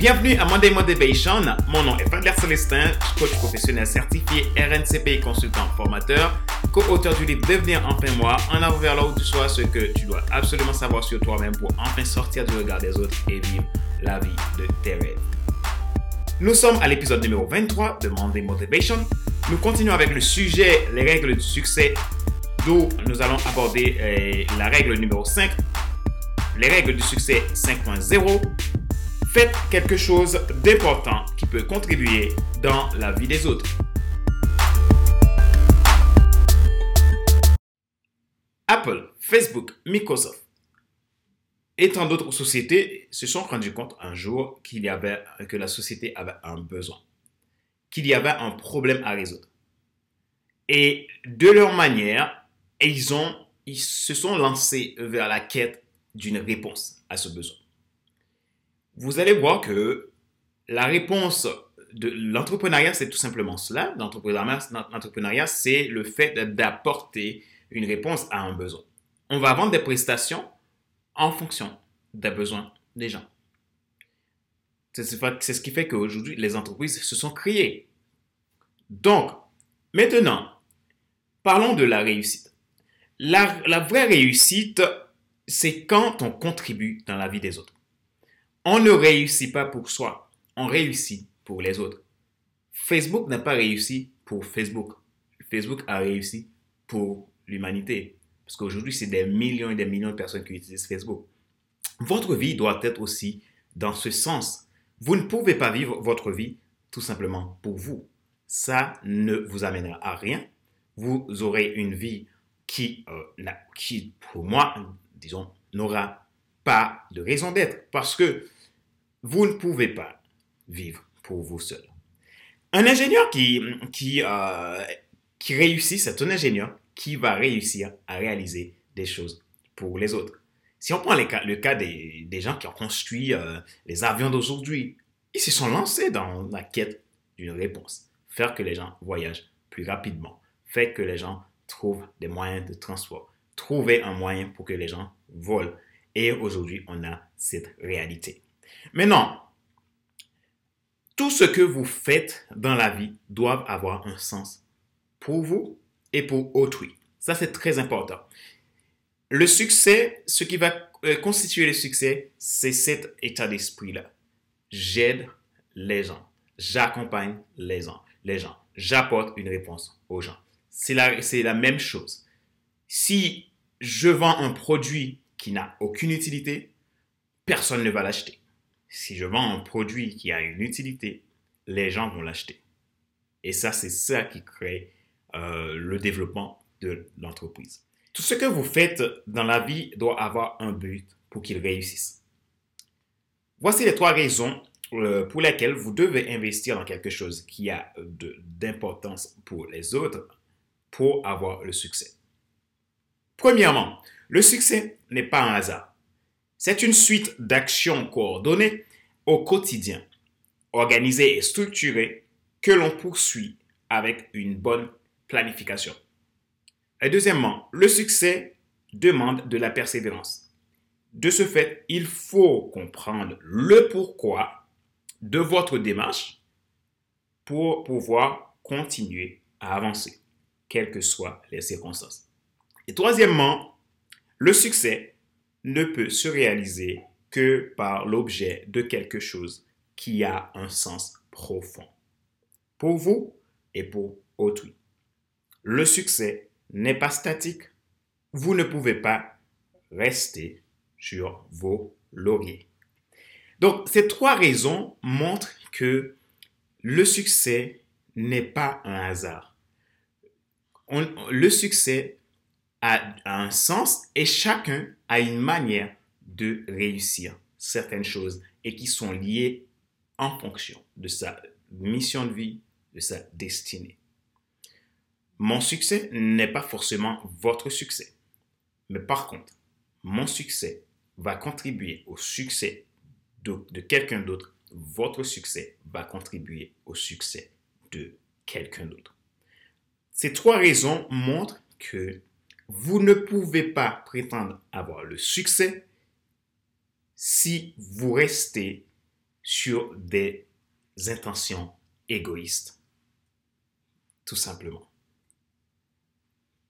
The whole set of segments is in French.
Bienvenue à Monday Motivation. Mon nom est Fadler Célestin, coach professionnel certifié RNCP consultant formateur, co-auteur du livre Devenir enfin moi, en avant vers là où tu sois, ce que tu dois absolument savoir sur toi-même pour enfin sortir du regard des autres et vivre la vie de tes rêves. Nous sommes à l'épisode numéro 23 de Monday Motivation. Nous continuons avec le sujet les règles du succès, d'où nous allons aborder euh, la règle numéro 5, les règles du succès 5.0 Faites quelque chose d'important qui peut contribuer dans la vie des autres. Apple, Facebook, Microsoft et tant d'autres sociétés se sont rendus compte un jour qu'il y avait, que la société avait un besoin, qu'il y avait un problème à résoudre. Et de leur manière, ils, ont, ils se sont lancés vers la quête d'une réponse à ce besoin vous allez voir que la réponse de l'entrepreneuriat, c'est tout simplement cela. L'entrepreneuriat, c'est le fait d'apporter une réponse à un besoin. On va vendre des prestations en fonction des besoins des gens. C'est ce qui fait qu'aujourd'hui, les entreprises se sont créées. Donc, maintenant, parlons de la réussite. La, la vraie réussite, c'est quand on contribue dans la vie des autres. On ne réussit pas pour soi, on réussit pour les autres. Facebook n'a pas réussi pour Facebook. Facebook a réussi pour l'humanité. Parce qu'aujourd'hui, c'est des millions et des millions de personnes qui utilisent Facebook. Votre vie doit être aussi dans ce sens. Vous ne pouvez pas vivre votre vie tout simplement pour vous. Ça ne vous amènera à rien. Vous aurez une vie qui, euh, qui pour moi, disons, n'aura pas de raison d'être. Parce que vous ne pouvez pas vivre pour vous seul. Un ingénieur qui, qui, euh, qui réussit, c'est un ingénieur qui va réussir à réaliser des choses pour les autres. Si on prend le cas, le cas des, des, gens qui ont construit euh, les avions d'aujourd'hui, ils se sont lancés dans la quête d'une réponse. Faire que les gens voyagent plus rapidement, faire que les gens trouvent des moyens de transport, trouver un moyen pour que les gens volent. Et aujourd'hui, on a cette réalité. Maintenant, tout ce que vous faites dans la vie doit avoir un sens pour vous et pour autrui. Ça, c'est très important. Le succès, ce qui va euh, constituer le succès, c'est cet état d'esprit-là. J'aide les gens. J'accompagne les gens. Les gens. J'apporte une réponse aux gens. C'est la, c'est la même chose. Si je vends un produit qui n'a aucune utilité, personne ne va l'acheter si je vends un produit qui a une utilité, les gens vont l'acheter. Et ça, c'est ça qui crée euh, le développement de l'entreprise. Tout ce que vous faites dans la vie doit avoir un but pour qu'il réussisse. Voici les trois raisons euh, pour lesquelles vous devez investir dans quelque chose qui a d'importance pour les autres pour avoir le succès. Premièrement, le succès n'est pas un hasard. C'est une suite d'actions coordonnées au quotidien, organisées et structurées que l'on poursuit avec une bonne planification. Et deuxièmement, le succès demande de la persévérance. De ce fait, il faut comprendre le pourquoi de votre démarche pour pouvoir continuer à avancer, quelles que soient les circonstances. Et troisièmement, le succès ne peut se réaliser que par l'objet de quelque chose qui a un sens profond. Pour vous et pour autrui. Le succès n'est pas statique. Vous ne pouvez pas rester sur vos lauriers. Donc, ces trois raisons montrent que le succès n'est pas un hasard. le succès a, un sens et chacun a une manière de réussir certaines choses et qui sont liées en fonction de sa mission de vie, de sa destinée. Mon succès n'est pas forcément votre succès. Mais par contre, mon succès va contribuer au succès de, de quelqu'un d'autre. Votre succès va contribuer au succès de quelqu'un d'autre. Ces trois raisons montrent que vous ne pouvez pas prétendre avoir le succès si vous restez sur des intentions égoïstes. Tout simplement.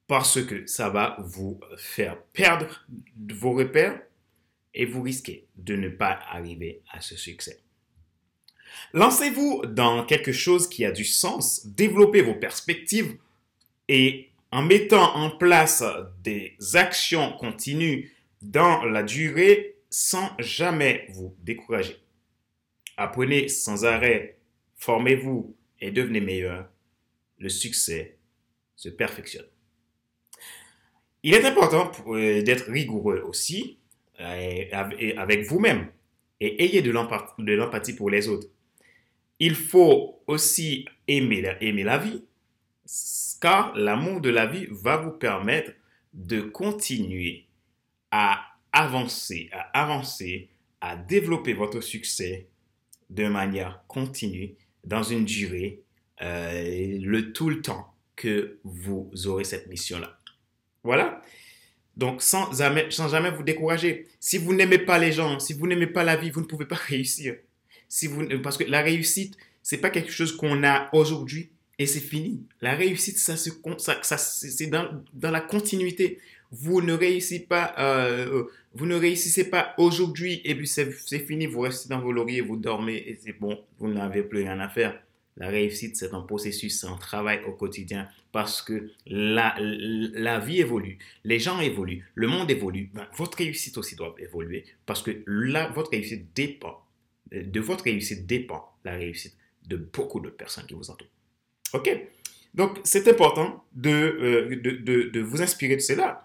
Parce que ça va vous faire perdre vos repères et vous risquez de ne pas arriver à ce succès. Lancez-vous dans quelque chose qui a du sens, développez vos perspectives et en mettant en place des actions continues dans la durée sans jamais vous décourager. Apprenez sans arrêt, formez-vous et devenez meilleur. Le succès se perfectionne. Il est important euh, d'être rigoureux aussi euh, avec vous-même et ayez de l'empathie pour les autres. Il faut aussi aimer la, aimer la vie, car l'amour de la vie va vous permettre de continuer à avancer, à avancer, à développer votre succès de manière continue dans une durée, euh, le tout le temps que vous aurez cette mission-là. Voilà. Donc, sans jamais, sans jamais vous décourager. Si vous n'aimez pas les gens, si vous n'aimez pas la vie, vous ne pouvez pas réussir. Si vous, parce que la réussite, c'est pas quelque chose qu'on a aujourd'hui et c'est fini. La réussite, ça, se, ça, c'est dans, dans, la continuité. Vous ne réussissez pas, euh, vous ne réussissez pas aujourd'hui et puis c'est fini. Vous restez dans vos lauriers, vous dormez et c'est bon. Vous n'avez plus rien à faire. La réussite, c'est un processus, c'est un travail au quotidien parce que la, la vie évolue, les gens évoluent, le monde évolue. Ben, votre réussite aussi doit évoluer parce que votre réussite dépend, de votre réussite dépend la réussite de beaucoup d'autres personnes qui vous entourent. OK Donc, c'est important de, euh, de, de, de, vous inspirer de cela.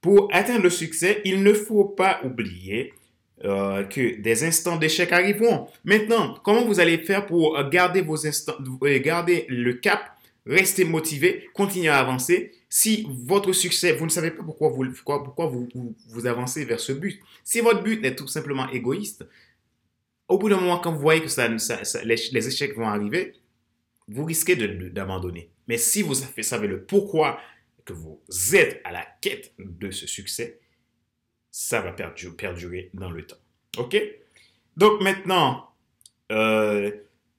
Pour atteindre le succès, il ne faut pas oublier euh, que des instants d'échec arriveront. Maintenant, comment vous allez faire pour garder vos instants, euh, garder le cap, rester motivé, continuer à avancer? Si votre succès, vous ne savez pas pourquoi vous, pourquoi, pourquoi vous, vous, avancez vers ce but. Si votre but est tout simplement égoïste, au bout d'un moment, quand vous voyez que ça, les, échecs vont arriver, vous risquez d'abandonner. Mais si vous savez le pourquoi que vous êtes à la quête de ce succès, ça va perdurer dans le temps. OK? Donc maintenant, euh,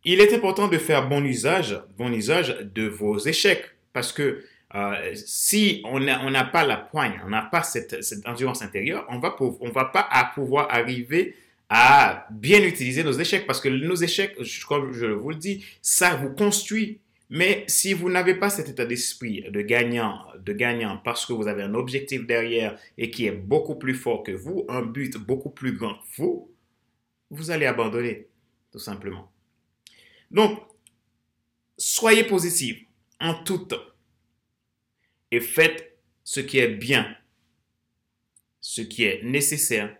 il est important de faire bon usage, bon usage de vos échecs parce que euh, si on n'a pas la poigne, on n'a pas cette, cette, endurance intérieure, on va on va pas pouvoir arriver à bien utiliser nos échecs parce que nos échecs, comme je vous le dis, ça vous construit mais si vous n'avez pas cet état d'esprit de gagnant, de gagnant parce que vous avez un objectif derrière et qui est beaucoup plus fort que vous, un but beaucoup plus grand que vous, vous allez abandonner, tout simplement. Donc, soyez positif en tout temps et faites ce qui est bien, ce qui est nécessaire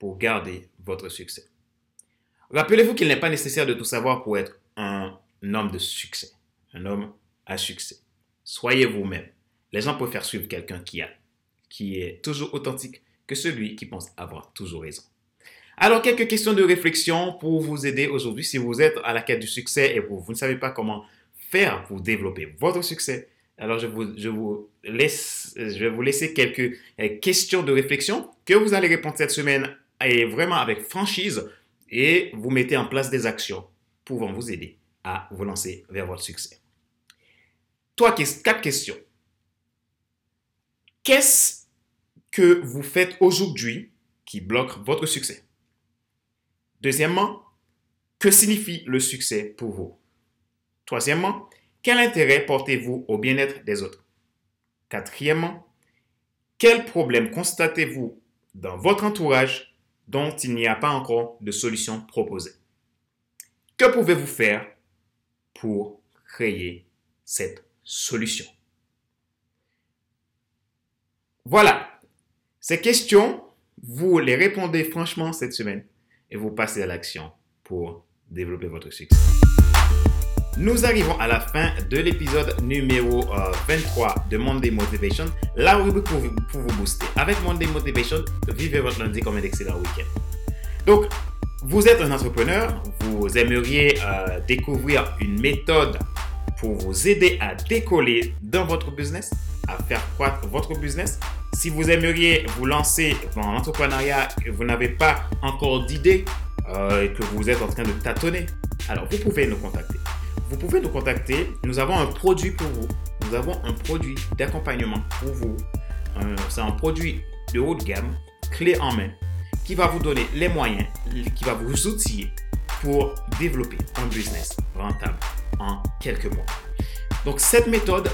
pour garder votre succès. Rappelez-vous qu'il n'est pas nécessaire de tout savoir pour être un homme de succès un homme à succès. Soyez vous-même. Les gens préfèrent suivre quelqu'un qui, est toujours authentique que celui qui pense avoir toujours raison. Alors, quelques questions de réflexion pour vous aider aujourd'hui si vous êtes à la quête du succès et vous, vous ne savez pas comment faire pour développer votre succès. Alors, laisse, je vais vous laisser quelques euh, questions de réflexion que vous allez répondre cette semaine et vraiment avec franchise et vous mettez en place des actions pouvant vous aider à vous lancer vers votre succès. Toi, quatre questions. Qu'est-ce que vous faites aujourd'hui qui bloque votre succès? Deuxièmement, que signifie le succès pour vous? Troisièmement, quel intérêt portez-vous au bien-être des autres? Quatrièmement, quels problèmes constatez-vous dans votre entourage dont il n'y a pas encore de solution proposée? Que pouvez-vous faire pour créer cette solution? Voilà. Ces questions, vous les répondez franchement cette semaine et vous passez à l'action pour développer votre succès. Nous arrivons à la fin de l'épisode numéro 23 euh, de Monday Motivation, la rubrique pour, vous booster. Avec Monday Motivation, vivez votre lundi comme un excellent week-end. Donc, vous êtes un entrepreneur, vous aimeriez euh, découvrir une méthode pour vous aider à décoller dans votre business, à faire croître votre business. Si vous aimeriez vous lancer dans l'entrepreneuriat et vous n'avez pas encore d'idée, euh, et que vous êtes en train de tâtonner, alors vous pouvez nous contacter. Vous pouvez nous contacter. Nous avons un produit pour vous. Nous avons un produit d'accompagnement pour vous. Euh, c'est un produit de haut de gamme, clé en main, qui va vous donner les moyens, qui va vous outiller pour développer un business rentable en quelques mois. Donc cette méthode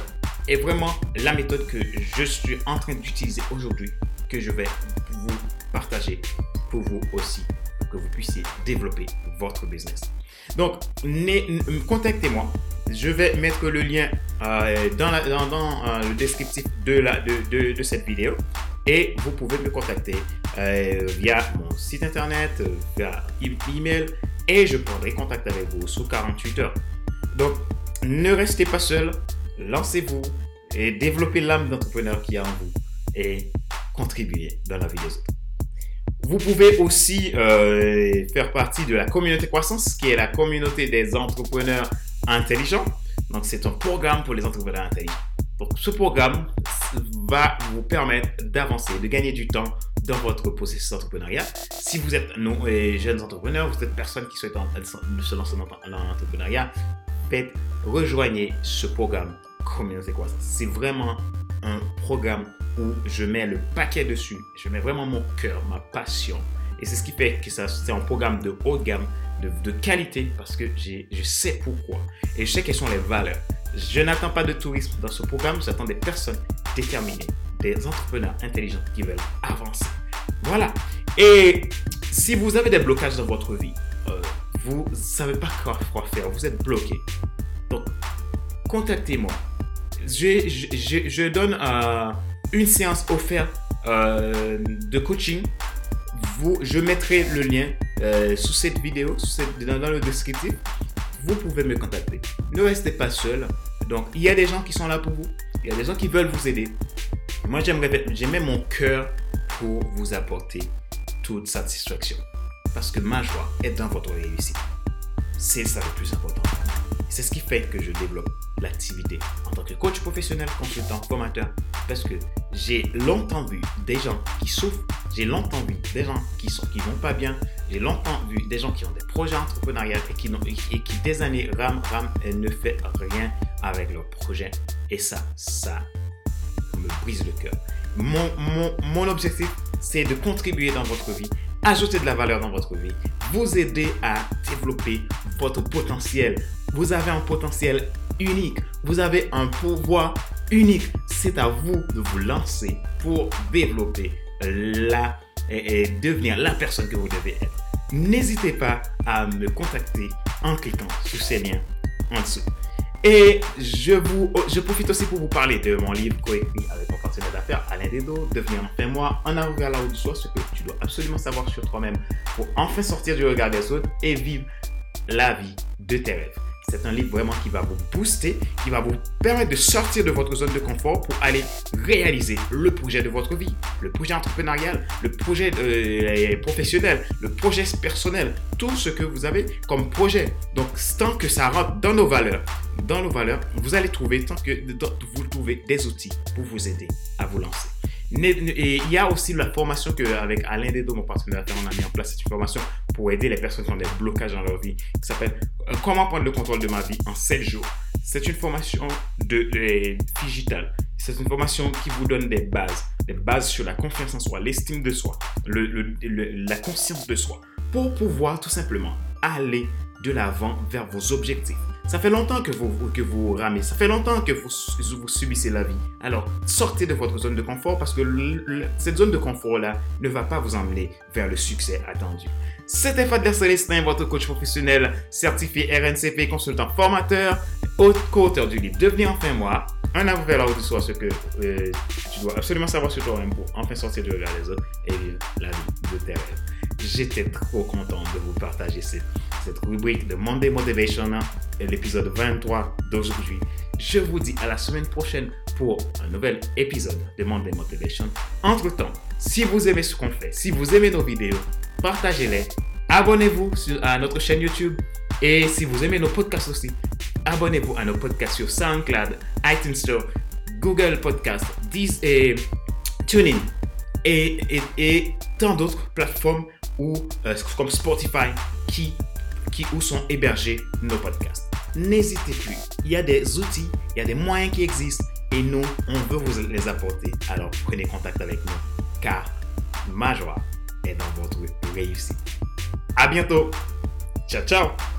est vraiment la méthode que je suis en train d'utiliser aujourd'hui, que je vais vous partager pour vous aussi, pour que vous puissiez développer votre business. Donc, contactez-moi. Je vais mettre le lien euh, dans, euh, le descriptif de, cette vidéo et vous pouvez me contacter euh, via mon site internet, via email et je prendrai contact avec vous sous 48 heures. Donc, ne restez pas seul, lancez-vous et développez l'âme d'entrepreneur qui a en vous et contribuez dans la vie des autres. Vous pouvez aussi euh, faire partie de la communauté croissance, qui est la communauté des entrepreneurs intelligents. Donc, c'est un programme pour les entrepreneurs intelligents. Donc, ce programme va vous permettre d'avancer, de gagner du temps dans votre processus d'entrepreneuriat. Si vous êtes non, euh, jeunes entrepreneurs, vous êtes personne qui souhaite se lancer dans l'entrepreneuriat, faites, rejoignez ce programme Communauté Croissance. C'est vraiment un programme où je mets le paquet dessus. Je mets vraiment mon cœur, ma passion. Et c'est ce qui fait que c'est un programme de haute gamme, de, qualité, parce que je sais pourquoi. Et je sais quelles sont les valeurs. Je n'attends pas de tourisme dans ce programme, j'attends des personnes déterminées, des entrepreneurs intelligents qui veulent avancer. Voilà. Et si vous avez des blocages dans votre vie, euh, vous ne savez pas quoi faire, vous êtes bloqué. Donc, contactez-moi je, donne euh, une séance offerte euh, de coaching. Je mettrai le lien euh, sous cette vidéo, dans, le descriptif. Vous pouvez me contacter. Ne restez pas seul. Donc, il y a des gens qui sont là pour vous. Il y a des gens qui veulent vous aider. Moi, j'aimerais, j'aimais mon cœur pour vous apporter toute satisfaction. Parce que ma joie est dans votre réussite. C'est ça le plus important. C'est ce qui fait que je développe l'activité en tant que coach professionnel, consultant, formateur, parce que j'ai longtemps vu des gens qui souffrent, j'ai longtemps vu des gens qui sont qui vont pas bien, j'ai longtemps vu des gens qui ont des projets entrepreneuriaux et qui, des années rament, rament et ne font rien avec leurs projets. Et ça, ça me brise le cœur. Mon, mon, mon objectif, c'est de contribuer dans votre vie, ajouter de la valeur dans votre vie, vous aider à développer votre potentiel. Vous avez un potentiel unique. Vous avez un pouvoir unique. C'est à vous de vous lancer pour développer la et, devenir la personne que vous devez être. N'hésitez pas à me contacter en cliquant sur ces liens en dessous. Et je, vous, je profite aussi pour vous parler de mon livre coécrit avec mon partenaire d'affaires, Alain Dedo, Devenir enfin moi, en avant vers la haut du ce que tu dois absolument savoir sur toi-même pour enfin sortir du regard des autres et vivre la vie de tes rêves. C'est un livre vraiment qui va vous booster, qui va vous permettre de sortir de votre zone de confort pour aller réaliser le projet de votre vie, le projet entrepreneurial, le projet euh, professionnel, le projet personnel, tout ce que vous avez comme projet. Donc, tant que ça rentre dans nos valeurs, dans nos valeurs, vous allez trouver, tant que vous trouvez des outils pour vous aider à vous lancer. Et il y a aussi la formation qu'avec Alain Dedo, mon partenaire, on a mis en place. C'est une formation pour aider les personnes qui ont des blocages dans leur vie qui s'appelle euh, Comment prendre le contrôle de ma vie en 7 jours. C'est une formation de, digitale. C'est une formation qui vous donne des bases, des bases sur la confiance en soi, l'estime de soi, la conscience de soi, pour pouvoir tout simplement aller de l'avant vers vos objectifs. Ça fait longtemps que vous, que vous ramez, ça fait longtemps que vous, vous subissez la vie. Alors, sortez de votre zone de confort parce que cette zone de confort-là ne va pas vous emmener vers le succès attendu. C'était Fadler Célestin, votre coach professionnel certifié RNCP, consultant formateur, co-auteur du livre Devenir enfin moi, un avant vers la haute soi, ce que euh, tu dois absolument savoir sur toi-même pour enfin sortir de regard des autres et vivre la vie de tes rêves. J'étais trop content de vous partager cette, cette rubrique de Monday Motivation, l'épisode 23 d'aujourd'hui. Je vous dis à la semaine prochaine pour un nouvel épisode de Monday Motivation. Entre-temps, si vous aimez ce qu'on fait, si vous aimez nos vidéos, partagez-les, abonnez-vous à notre chaîne YouTube et si vous aimez nos podcasts aussi, abonnez-vous à nos podcasts sur SoundCloud, iTunes Store, Google Podcast, Deezer et TuneIn et, et, et tant d'autres plateformes ou euh, comme Spotify qui, qui, où sont hébergés nos podcasts. N'hésitez plus. Il y a des outils, il y a des moyens qui existent et nous, on veut vous les apporter. Alors prenez contact avec nous car ma joie est dans votre réussite. À bientôt. Ciao, ciao.